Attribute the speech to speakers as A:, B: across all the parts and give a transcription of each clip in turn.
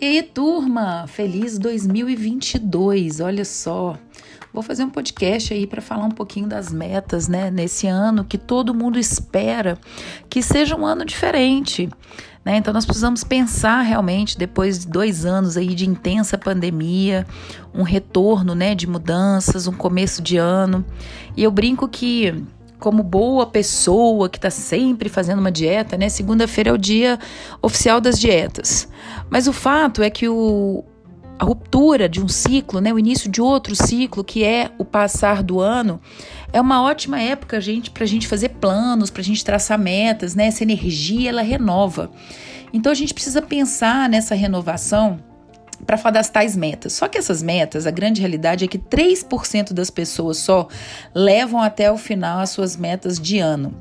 A: E turma, feliz 2022. Olha só. Vou fazer um podcast aí para falar um pouquinho das metas, né, nesse ano que todo mundo espera que seja um ano diferente. Né? Então, nós precisamos pensar realmente, depois de dois anos aí de intensa pandemia, um retorno né, de mudanças, um começo de ano. E eu brinco que como boa pessoa que está sempre fazendo uma dieta, né? Segunda-feira é o dia oficial das dietas. Mas o fato é que o, a ruptura de um ciclo, né, o início de outro ciclo, que é o passar do ano, é uma ótima época gente, para a gente fazer planos, para a gente traçar metas, né? Essa energia ela renova. Então a gente precisa pensar nessa renovação para falar das tais metas. Só que essas metas, a grande realidade é que 3% das pessoas só levam até o final as suas metas de ano.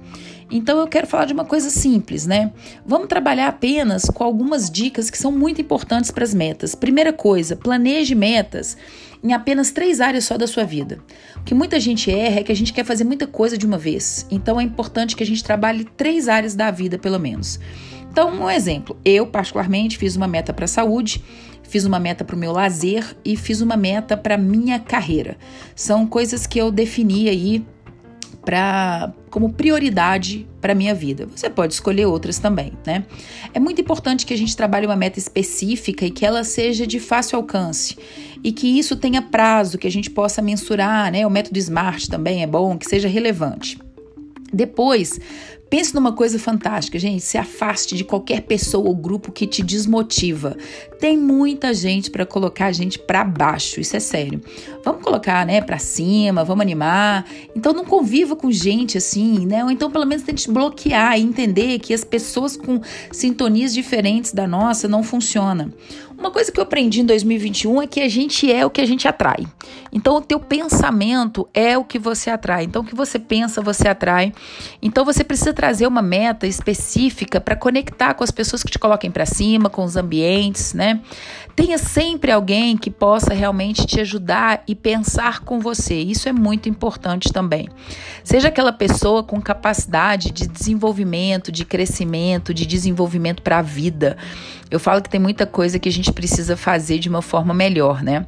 A: Então eu quero falar de uma coisa simples, né? Vamos trabalhar apenas com algumas dicas que são muito importantes para as metas. Primeira coisa, planeje metas em apenas três áreas só da sua vida. O que muita gente erra é que a gente quer fazer muita coisa de uma vez. Então é importante que a gente trabalhe três áreas da vida, pelo menos. Então, um exemplo, eu particularmente fiz uma meta para a saúde fiz uma meta para o meu lazer e fiz uma meta para minha carreira. São coisas que eu defini aí como prioridade para minha vida. Você pode escolher outras também, né? É muito importante que a gente trabalhe uma meta específica e que ela seja de fácil alcance e que isso tenha prazo, que a gente possa mensurar, né? O método SMART também é bom, que seja relevante. Depois, Pense numa coisa fantástica, gente. Se afaste de qualquer pessoa ou grupo que te desmotiva. Tem muita gente para colocar a gente para baixo, isso é sério. Vamos colocar, né, para cima, vamos animar. Então não conviva com gente assim, né? Ou então pelo menos tente bloquear e entender que as pessoas com sintonias diferentes da nossa não funcionam. Uma coisa que eu aprendi em 2021 é que a gente é o que a gente atrai. Então, o teu pensamento é o que você atrai. Então, o que você pensa, você atrai. Então, você precisa trazer uma meta específica para conectar com as pessoas que te coloquem para cima, com os ambientes, né? Tenha sempre alguém que possa realmente te ajudar e pensar com você. Isso é muito importante também. Seja aquela pessoa com capacidade de desenvolvimento, de crescimento, de desenvolvimento para a vida. Eu falo que tem muita coisa que a gente precisa fazer de uma forma melhor, né?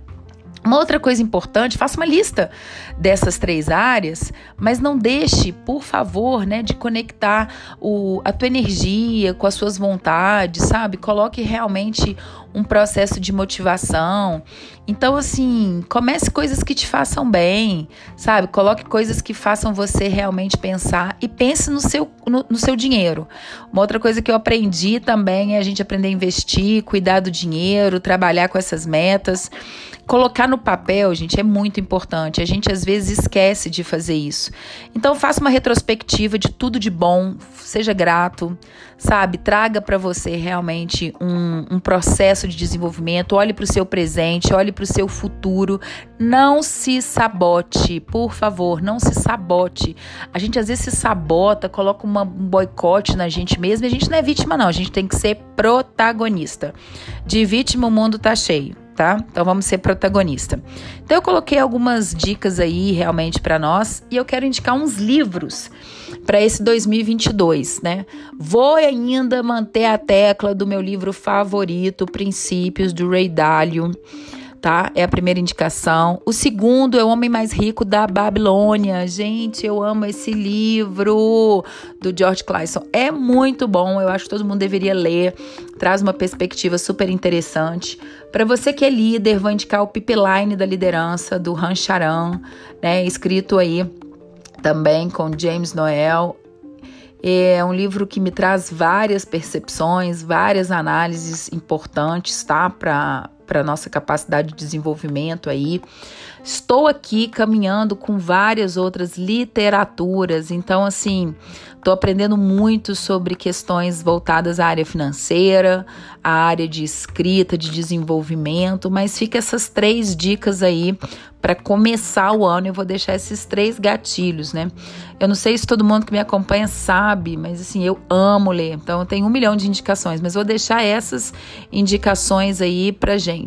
A: Uma outra coisa importante, faça uma lista dessas três áreas, mas não deixe, por favor, né, de conectar o, a tua energia com as suas vontades, sabe? Coloque realmente um processo de motivação. Então, assim, comece coisas que te façam bem, sabe? Coloque coisas que façam você realmente pensar e pense no seu, no, no seu dinheiro. Uma outra coisa que eu aprendi também é a gente aprender a investir, cuidar do dinheiro, trabalhar com essas metas. Colocar no papel, gente, é muito importante. A gente às vezes esquece de fazer isso. Então, faça uma retrospectiva de tudo de bom, seja grato, sabe? Traga para você realmente um, um processo de desenvolvimento. Olhe para o seu presente, olhe para o seu futuro. Não se sabote, por favor, não se sabote. A gente às vezes se sabota, coloca uma, um boicote na gente mesmo e a gente não é vítima, não. A gente tem que ser protagonista. De vítima, o mundo tá cheio tá? Então vamos ser protagonista. Então eu coloquei algumas dicas aí realmente para nós e eu quero indicar uns livros para esse 2022, né? Vou ainda manter a tecla do meu livro favorito, Princípios do Ray Dalio tá? É a primeira indicação. O segundo é O Homem Mais Rico da Babilônia. Gente, eu amo esse livro do George Clayson. É muito bom, eu acho que todo mundo deveria ler. Traz uma perspectiva super interessante. Para você que é líder, vou indicar o Pipeline da Liderança, do Han Charan, né? Escrito aí também com James Noel. É um livro que me traz várias percepções, várias análises importantes, tá? Para para nossa capacidade de desenvolvimento aí. Estou aqui caminhando com várias outras literaturas, então assim, estou aprendendo muito sobre questões voltadas à área financeira, à área de escrita, de desenvolvimento, mas fica essas três dicas aí para começar o ano. Eu vou deixar esses três gatilhos, né? Eu não sei se todo mundo que me acompanha sabe, mas assim, eu amo ler. Então, eu tenho um milhão de indicações, mas vou deixar essas indicações aí pra gente.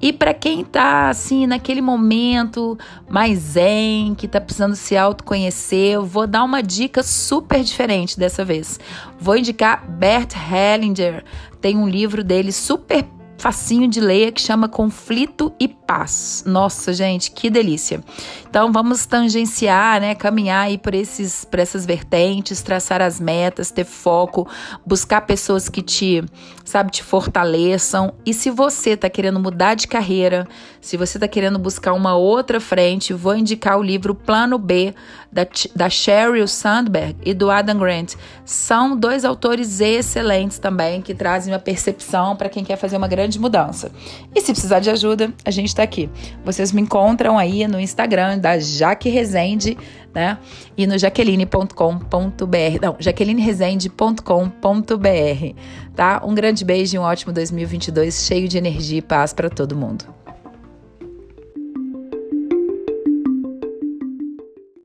A: E para quem tá assim naquele momento mais zen, que tá precisando se autoconhecer, eu vou dar uma dica super diferente dessa vez. Vou indicar Bert Hellinger. Tem um livro dele super facinho de ler que chama Conflito e Paz. Nossa, gente, que delícia. Então vamos tangenciar, né, caminhar aí por esses por essas vertentes, traçar as metas, ter foco, buscar pessoas que te, sabe, te fortaleçam. E se você tá querendo mudar de carreira, se você tá querendo buscar uma outra frente, vou indicar o livro Plano B da, da Sheryl Sandberg e do Adam Grant. São dois autores excelentes também que trazem uma percepção para quem quer fazer uma grande mudança. E se precisar de ajuda, a gente está aqui. Vocês me encontram aí no Instagram da Jaque Rezende, né? E no jaqueline.com.br. Não, jaquelineresende.com.br, tá? Um grande beijo e um ótimo 2022 cheio de energia e paz para todo mundo.